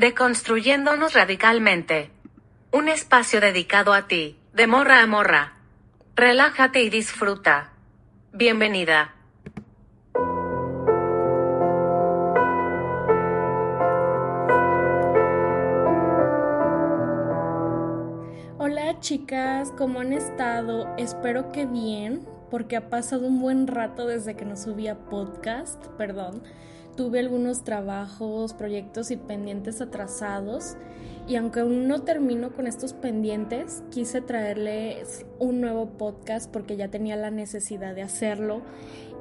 Deconstruyéndonos radicalmente. Un espacio dedicado a ti, de morra a morra. Relájate y disfruta. Bienvenida. Hola chicas, ¿cómo han estado? Espero que bien, porque ha pasado un buen rato desde que no subía podcast, perdón tuve algunos trabajos, proyectos y pendientes atrasados y aunque aún no termino con estos pendientes, quise traerles un nuevo podcast porque ya tenía la necesidad de hacerlo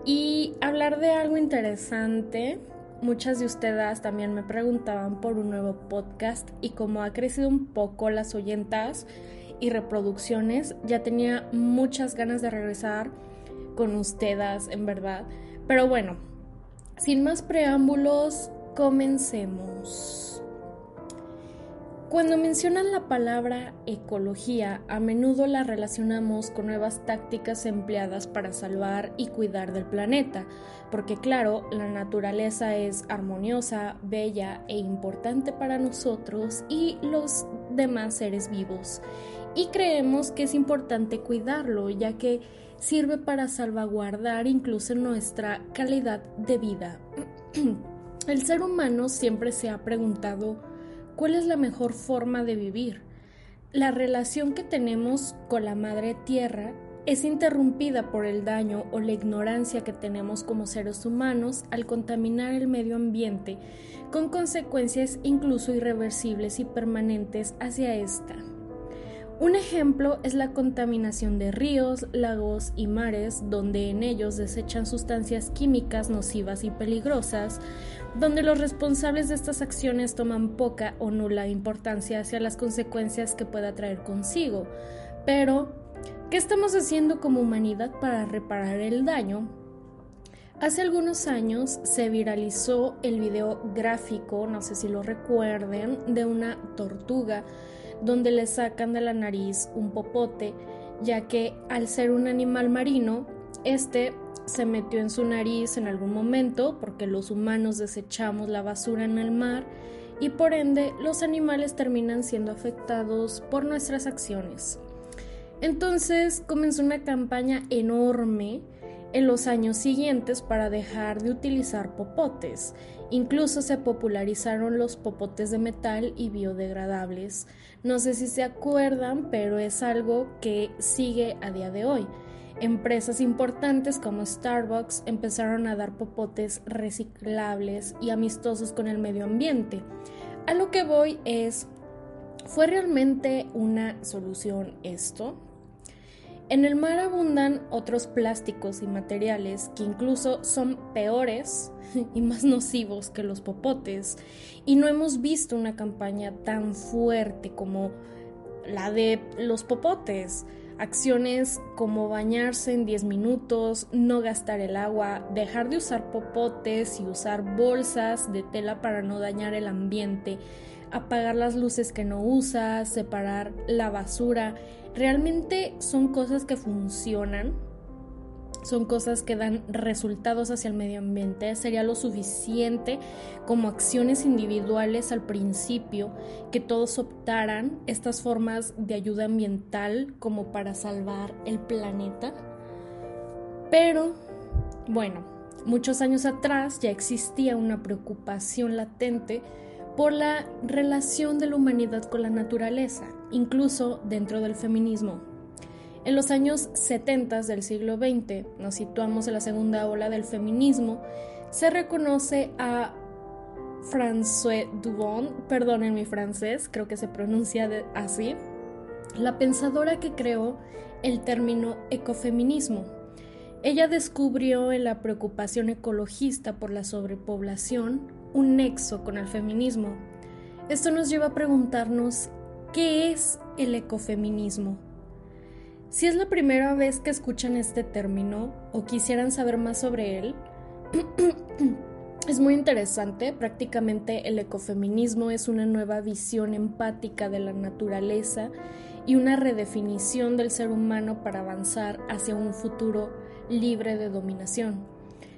y hablar de algo interesante. Muchas de ustedes también me preguntaban por un nuevo podcast y como ha crecido un poco las oyentas y reproducciones, ya tenía muchas ganas de regresar con ustedes, en verdad. Pero bueno, sin más preámbulos, comencemos. Cuando mencionan la palabra ecología, a menudo la relacionamos con nuevas tácticas empleadas para salvar y cuidar del planeta, porque claro, la naturaleza es armoniosa, bella e importante para nosotros y los demás seres vivos. Y creemos que es importante cuidarlo, ya que sirve para salvaguardar incluso nuestra calidad de vida. El ser humano siempre se ha preguntado cuál es la mejor forma de vivir. La relación que tenemos con la madre tierra es interrumpida por el daño o la ignorancia que tenemos como seres humanos al contaminar el medio ambiente, con consecuencias incluso irreversibles y permanentes hacia esta. Un ejemplo es la contaminación de ríos, lagos y mares, donde en ellos desechan sustancias químicas nocivas y peligrosas, donde los responsables de estas acciones toman poca o nula importancia hacia las consecuencias que pueda traer consigo. Pero, ¿qué estamos haciendo como humanidad para reparar el daño? Hace algunos años se viralizó el video gráfico, no sé si lo recuerden, de una tortuga donde le sacan de la nariz un popote, ya que al ser un animal marino, este se metió en su nariz en algún momento porque los humanos desechamos la basura en el mar y por ende los animales terminan siendo afectados por nuestras acciones. Entonces comenzó una campaña enorme en los años siguientes para dejar de utilizar popotes. Incluso se popularizaron los popotes de metal y biodegradables. No sé si se acuerdan, pero es algo que sigue a día de hoy. Empresas importantes como Starbucks empezaron a dar popotes reciclables y amistosos con el medio ambiente. A lo que voy es, ¿fue realmente una solución esto? En el mar abundan otros plásticos y materiales que incluso son peores y más nocivos que los popotes y no hemos visto una campaña tan fuerte como la de los popotes. Acciones como bañarse en 10 minutos, no gastar el agua, dejar de usar popotes y usar bolsas de tela para no dañar el ambiente, apagar las luces que no usas, separar la basura, realmente son cosas que funcionan, son cosas que dan resultados hacia el medio ambiente, sería lo suficiente como acciones individuales al principio que todos optaran estas formas de ayuda ambiental como para salvar el planeta. Pero, bueno, muchos años atrás ya existía una preocupación latente por la relación de la humanidad con la naturaleza, incluso dentro del feminismo. En los años 70 del siglo XX, nos situamos en la segunda ola del feminismo, se reconoce a François Dubon, perdonen mi francés, creo que se pronuncia así, la pensadora que creó el término ecofeminismo. Ella descubrió en la preocupación ecologista por la sobrepoblación un nexo con el feminismo. Esto nos lleva a preguntarnos qué es el ecofeminismo. Si es la primera vez que escuchan este término o quisieran saber más sobre él, es muy interesante. Prácticamente el ecofeminismo es una nueva visión empática de la naturaleza y una redefinición del ser humano para avanzar hacia un futuro libre de dominación.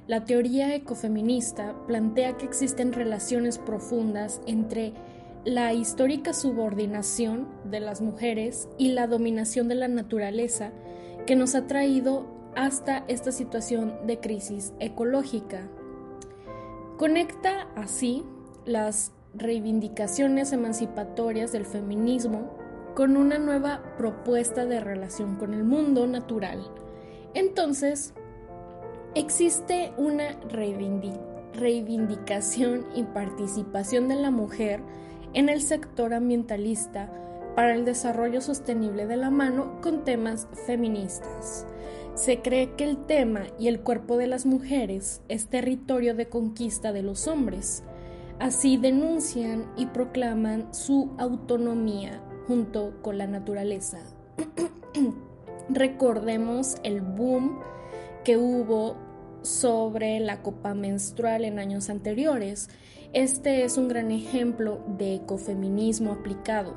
La teoría ecofeminista plantea que existen relaciones profundas entre la histórica subordinación de las mujeres y la dominación de la naturaleza que nos ha traído hasta esta situación de crisis ecológica. Conecta así las reivindicaciones emancipatorias del feminismo con una nueva propuesta de relación con el mundo natural. Entonces, existe una reivindicación y participación de la mujer en el sector ambientalista para el desarrollo sostenible de la mano con temas feministas. Se cree que el tema y el cuerpo de las mujeres es territorio de conquista de los hombres. Así denuncian y proclaman su autonomía junto con la naturaleza. Recordemos el boom que hubo sobre la copa menstrual en años anteriores. Este es un gran ejemplo de ecofeminismo aplicado,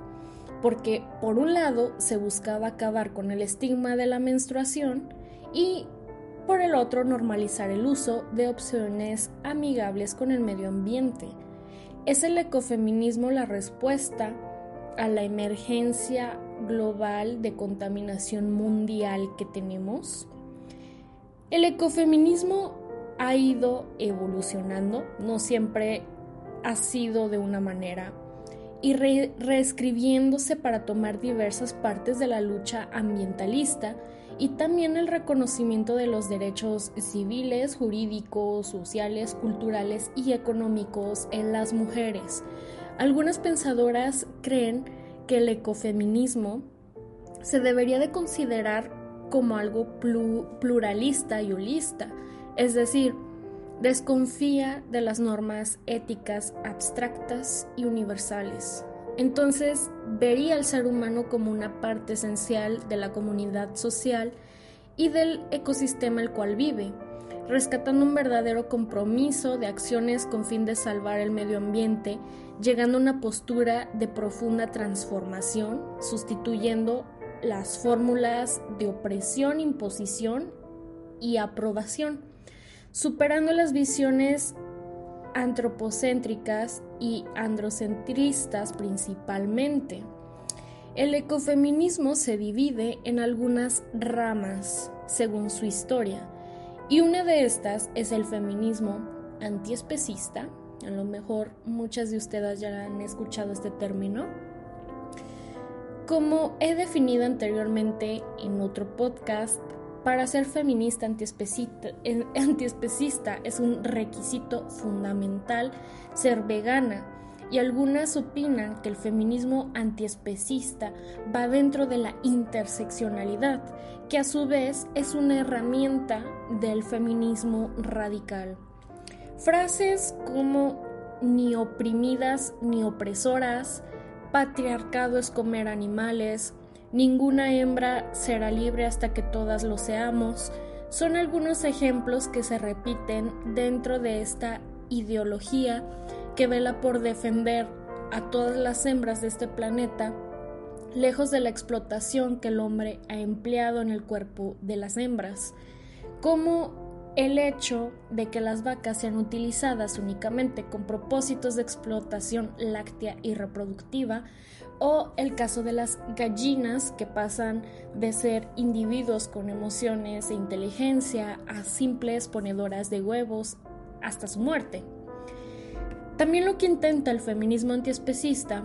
porque por un lado se buscaba acabar con el estigma de la menstruación y por el otro normalizar el uso de opciones amigables con el medio ambiente. ¿Es el ecofeminismo la respuesta a la emergencia global de contaminación mundial que tenemos? El ecofeminismo ha ido evolucionando, no siempre ha sido de una manera, y reescribiéndose para tomar diversas partes de la lucha ambientalista y también el reconocimiento de los derechos civiles, jurídicos, sociales, culturales y económicos en las mujeres. Algunas pensadoras creen que el ecofeminismo se debería de considerar como algo pluralista y holista, es decir, desconfía de las normas éticas abstractas y universales. Entonces vería al ser humano como una parte esencial de la comunidad social y del ecosistema el cual vive, rescatando un verdadero compromiso de acciones con fin de salvar el medio ambiente, llegando a una postura de profunda transformación, sustituyendo las fórmulas de opresión, imposición y aprobación, superando las visiones antropocéntricas y androcentristas principalmente. El ecofeminismo se divide en algunas ramas según su historia, y una de estas es el feminismo antiespecista. A lo mejor muchas de ustedes ya han escuchado este término como he definido anteriormente en otro podcast, para ser feminista antiespecista es un requisito fundamental ser vegana y algunas opinan que el feminismo antiespecista va dentro de la interseccionalidad, que a su vez es una herramienta del feminismo radical. Frases como ni oprimidas ni opresoras, patriarcado es comer animales, ninguna hembra será libre hasta que todas lo seamos, son algunos ejemplos que se repiten dentro de esta ideología que vela por defender a todas las hembras de este planeta, lejos de la explotación que el hombre ha empleado en el cuerpo de las hembras. Como el hecho de que las vacas sean utilizadas únicamente con propósitos de explotación láctea y reproductiva, o el caso de las gallinas que pasan de ser individuos con emociones e inteligencia a simples ponedoras de huevos hasta su muerte. También lo que intenta el feminismo antiespecista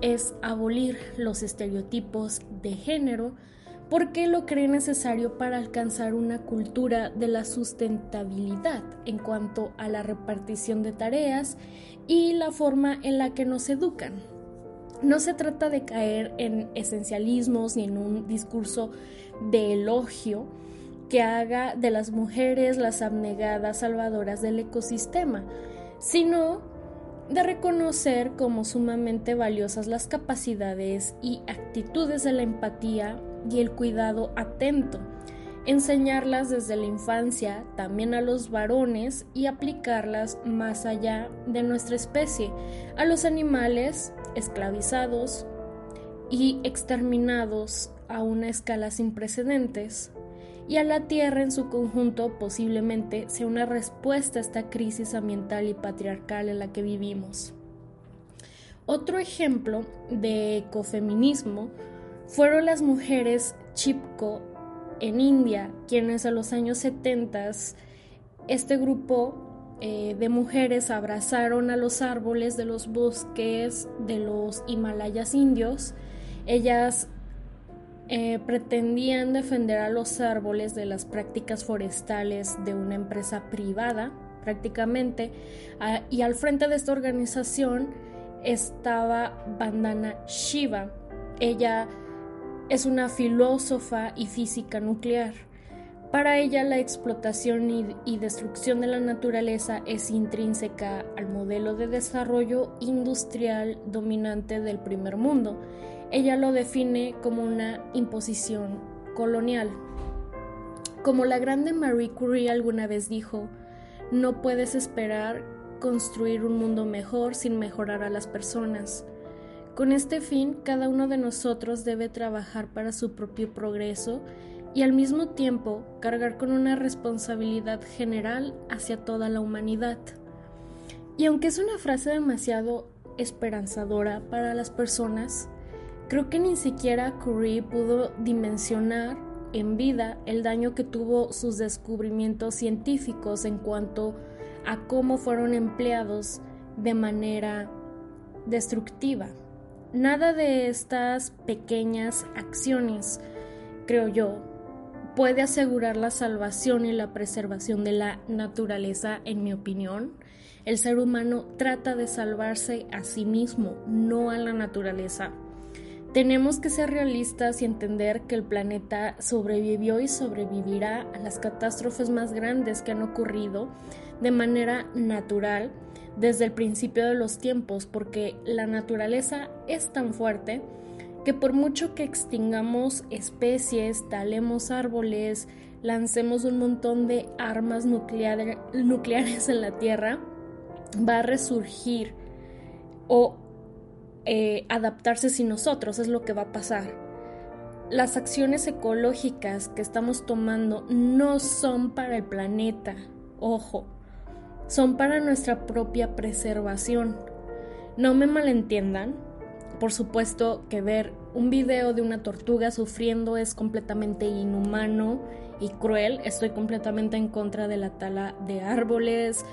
es abolir los estereotipos de género, porque lo cree necesario para alcanzar una cultura de la sustentabilidad en cuanto a la repartición de tareas y la forma en la que nos educan. No se trata de caer en esencialismos ni en un discurso de elogio que haga de las mujeres las abnegadas salvadoras del ecosistema, sino de reconocer como sumamente valiosas las capacidades y actitudes de la empatía y el cuidado atento, enseñarlas desde la infancia también a los varones y aplicarlas más allá de nuestra especie, a los animales esclavizados y exterminados a una escala sin precedentes, y a la Tierra en su conjunto posiblemente sea una respuesta a esta crisis ambiental y patriarcal en la que vivimos. Otro ejemplo de ecofeminismo fueron las mujeres Chipko en India, quienes a los años 70 este grupo eh, de mujeres abrazaron a los árboles de los bosques de los Himalayas indios. Ellas eh, pretendían defender a los árboles de las prácticas forestales de una empresa privada, prácticamente, ah, y al frente de esta organización estaba Bandana Shiva. Ella es una filósofa y física nuclear. Para ella la explotación y, destrucción de la naturaleza es intrínseca al modelo de desarrollo industrial dominante del primer mundo. Ella lo define como una imposición colonial. Como la grande Marie Curie alguna vez dijo, no puedes esperar construir un mundo mejor sin mejorar a las personas. Con este fin, cada uno de nosotros debe trabajar para su propio progreso y al mismo tiempo cargar con una responsabilidad general hacia toda la humanidad. Y aunque es una frase demasiado esperanzadora para las personas, creo que ni siquiera Curie pudo dimensionar en vida el daño que tuvo sus descubrimientos científicos en cuanto a cómo fueron empleados de manera destructiva. Nada de estas pequeñas acciones, creo yo, puede asegurar la salvación y la preservación de la naturaleza, en mi opinión. El ser humano trata de salvarse a sí mismo, no a la naturaleza. Tenemos que ser realistas y entender que el planeta sobrevivió y sobrevivirá a las catástrofes más grandes que han ocurrido de manera natural desde el principio de los tiempos, porque la naturaleza es tan fuerte que por mucho que extingamos especies, talemos árboles, lancemos un montón de armas nucleares en la Tierra, va a resurgir o eh, adaptarse sin nosotros, es lo que va a pasar. Las acciones ecológicas que estamos tomando no son para el planeta, ojo, son para nuestra propia preservación. No me malentiendan, por supuesto que ver un video de una tortuga sufriendo es completamente inhumano y cruel. Estoy completamente en contra de la tala de árboles.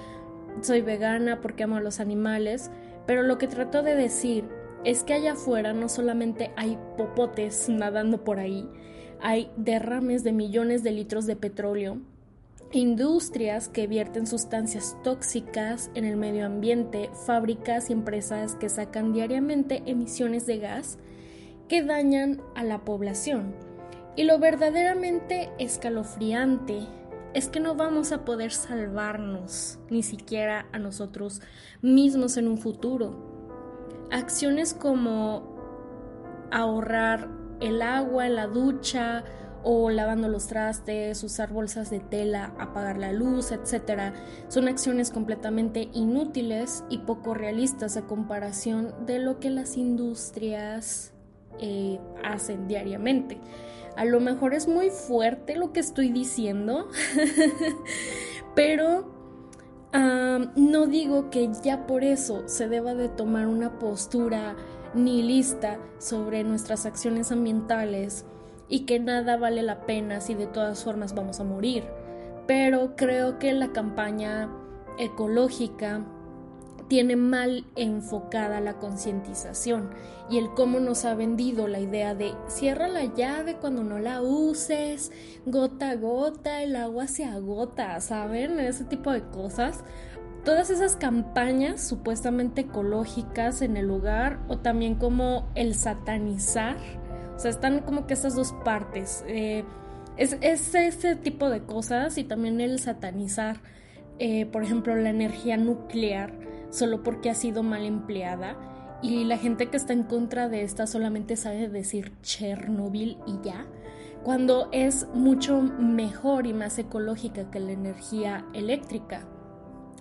Soy vegana porque amo a los animales. Pero lo que trato de decir es que allá afuera no solamente hay popotes nadando por ahí, hay derrames de millones de litros de petróleo, industrias que vierten sustancias tóxicas en el medio ambiente, fábricas y empresas que sacan diariamente emisiones de gas que dañan a la población. Y lo verdaderamente escalofriante es que no vamos a poder salvarnos, ni siquiera a nosotros mismos en un futuro. Acciones como ahorrar el agua en la ducha o lavando los trastes, usar bolsas de tela, apagar la luz, etc. Son acciones completamente inútiles y poco realistas a comparación de lo que las industrias eh, hacen diariamente. A lo mejor es muy fuerte lo que estoy diciendo, pero no digo que ya por eso se deba de tomar una postura nihilista sobre nuestras acciones ambientales y que nada vale la pena si de todas formas vamos a morir. Pero creo que la campaña ecológica tiene mal enfocada la concientización y el cómo nos ha vendido la idea de cierra la llave cuando no la uses, gota a gota, el agua se agota, ¿saben? Ese tipo de cosas. Todas esas campañas supuestamente ecológicas en el lugar o también como el satanizar, o sea, están como que esas dos partes. Eh, es, ese tipo de cosas y también el satanizar, eh, por ejemplo, la energía nuclear solo porque ha sido mal empleada y la gente que está en contra de esta solamente sabe decir Chernobyl y ya, cuando es mucho mejor y más ecológica que la energía eléctrica.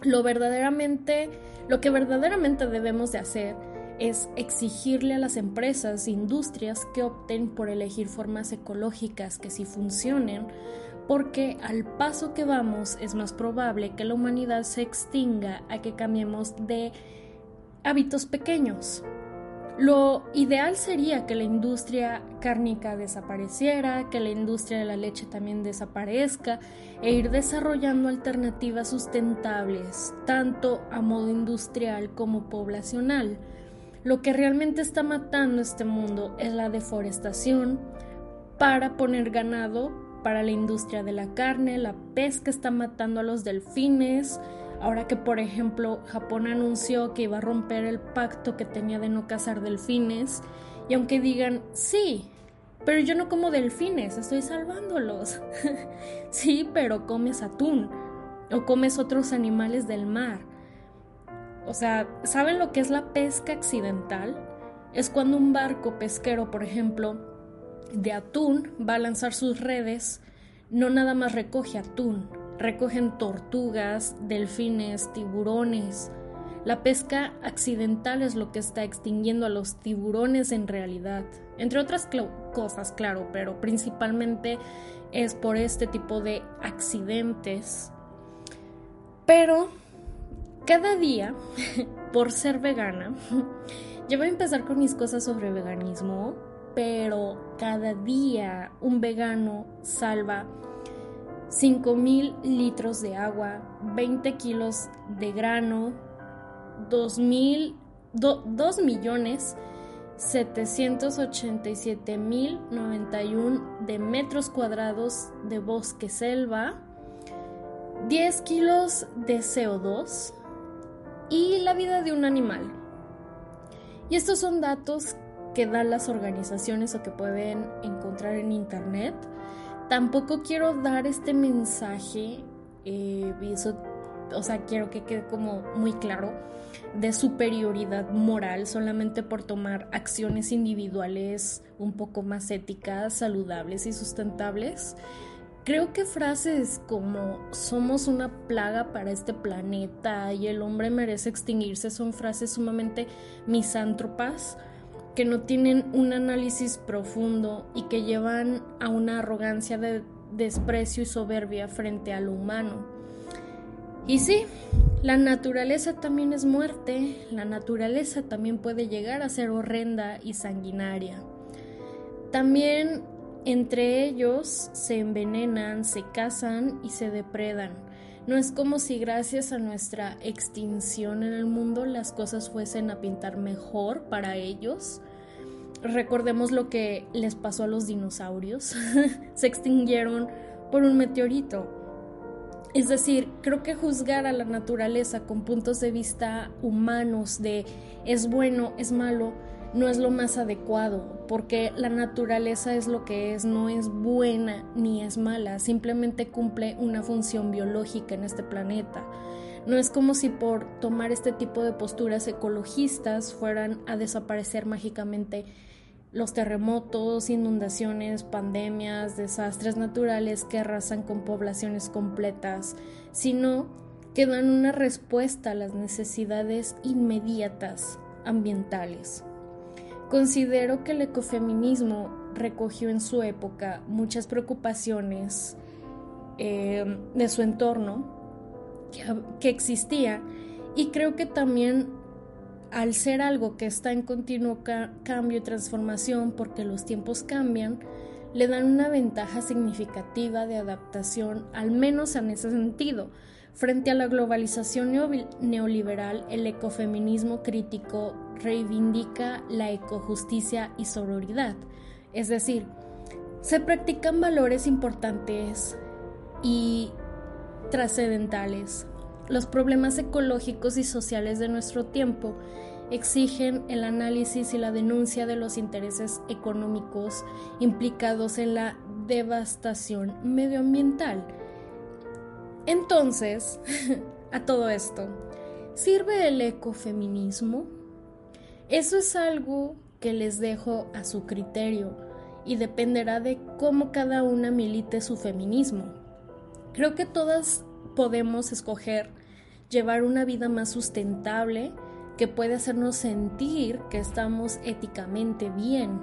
Lo verdaderamente, lo que verdaderamente debemos de hacer es exigirle a las empresas e industrias que opten por elegir formas ecológicas que sí funcionen porque al paso que vamos es más probable que la humanidad se extinga a que cambiemos de hábitos pequeños. Lo ideal sería que la industria cárnica desapareciera, que la industria de la leche también desaparezca e ir desarrollando alternativas sustentables, tanto a modo industrial como poblacional. Lo que realmente está matando este mundo es la deforestación para poner ganado para la industria de la carne, la pesca está matando a los delfines, Ahora que, por ejemplo, Japón anunció que iba a romper el pacto que tenía de no cazar delfines, y aunque digan, sí, pero yo no como delfines, estoy salvándolos. sí, pero comes atún o comes otros animales del mar. O sea, ¿saben lo que es la pesca accidental? Es cuando un barco pesquero, por ejemplo, de atún va a lanzar sus redes, no nada más recoge atún, recogen tortugas, delfines, tiburones. La pesca accidental es lo que está extinguiendo a los tiburones en realidad, entre otras cosas, claro, pero principalmente es por este tipo de accidentes. Pero cada día, por ser vegana, yo voy a empezar con mis cosas sobre veganismo, pero cada día un vegano salva 5.000 litros de agua, 20 kilos de grano, 2 millones 787 mil 91 de metros cuadrados de bosque selva, 10 kilos de CO2 la vida de un animal. Y estos son datos que dan las organizaciones o que pueden encontrar en internet tampoco quiero dar este mensaje, eh, y eso, o sea, quiero que quede como muy claro, de superioridad moral solamente por tomar acciones individuales un poco más éticas, saludables y sustentables. Creo que frases como somos una plaga para este planeta y el hombre merece extinguirse son frases sumamente misántropas que no tienen un análisis profundo y que llevan a una arrogancia de desprecio y soberbia frente a lo humano. Y sí, la naturaleza también es muerte, la naturaleza también puede llegar a ser horrenda y sanguinaria. También entre ellos se envenenan, se cazan y se depredan. No es como si gracias a nuestra extinción en el mundo las cosas fuesen a pintar mejor para ellos recordemos lo que les pasó a los dinosaurios. Se extinguieron por un meteorito. Es decir, creo que juzgar a la naturaleza con puntos de vista humanos de es bueno, es malo, no es lo más adecuado, porque la naturaleza es lo que es, no es buena ni es mala, simplemente cumple una función biológica en este planeta. No es como si por tomar este tipo de posturas ecologistas fueran a desaparecer mágicamente los terremotos, inundaciones, pandemias, desastres naturales que arrasan con poblaciones completas, sino que dan una respuesta a las necesidades inmediatas ambientales. Considero que el ecofeminismo recogió en su época muchas preocupaciones eh, de su entorno que existía y creo que también al ser algo que está en continuo cambio y transformación porque los tiempos cambian, le dan una ventaja significativa de adaptación, al menos en ese sentido. Frente a la globalización neoliberal, el ecofeminismo crítico reivindica la ecojusticia y sororidad. Es decir, se practican valores importantes y trascendentales los problemas ecológicos y sociales de nuestro tiempo exigen el análisis y la denuncia de los intereses económicos implicados en la devastación medioambiental. Entonces, a todo esto, ¿sirve el ecofeminismo? Eso es algo que les dejo a su criterio y dependerá de cómo cada una milite su feminismo. Creo que todas podemos escoger llevar una vida más sustentable que puede hacernos sentir que estamos éticamente bien.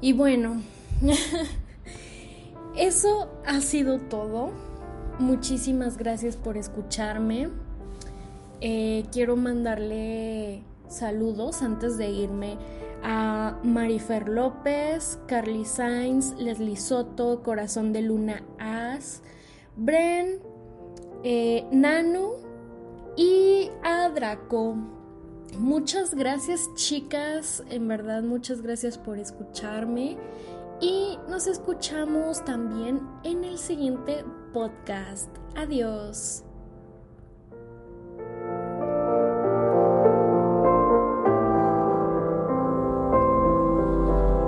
Y bueno, eso ha sido todo. Muchísimas gracias por escucharme. Eh, quiero mandarle saludos antes de irme a Marifer López, Carly Sainz, Leslie Soto, Corazón de Luna As, Bren, eh, Nanu y a Draco. Muchas gracias chicas, en verdad muchas gracias por escucharme y nos escuchamos también en el siguiente podcast. Adiós.